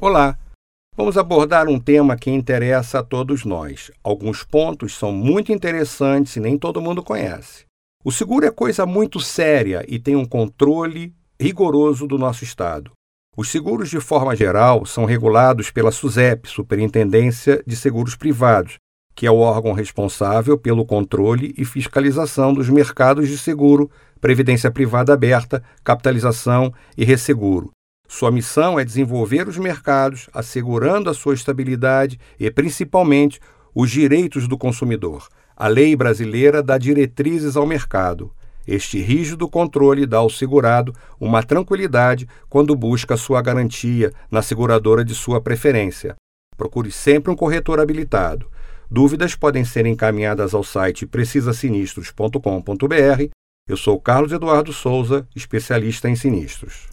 Olá! Vamos abordar um tema que interessa a todos nós. Alguns pontos são muito interessantes e nem todo mundo conhece. O seguro é coisa muito séria e tem um controle rigoroso do nosso Estado. Os seguros, de forma geral, são regulados pela SUSEP, Superintendência de Seguros Privados, que é o órgão responsável pelo controle e fiscalização dos mercados de seguro, previdência privada aberta, capitalização e resseguro. Sua missão é desenvolver os mercados, assegurando a sua estabilidade e, principalmente, os direitos do consumidor. A lei brasileira dá diretrizes ao mercado. Este rígido controle dá ao segurado uma tranquilidade quando busca sua garantia na seguradora de sua preferência. Procure sempre um corretor habilitado. Dúvidas podem ser encaminhadas ao site precisasinistros.com.br. Eu sou Carlos Eduardo Souza, especialista em sinistros.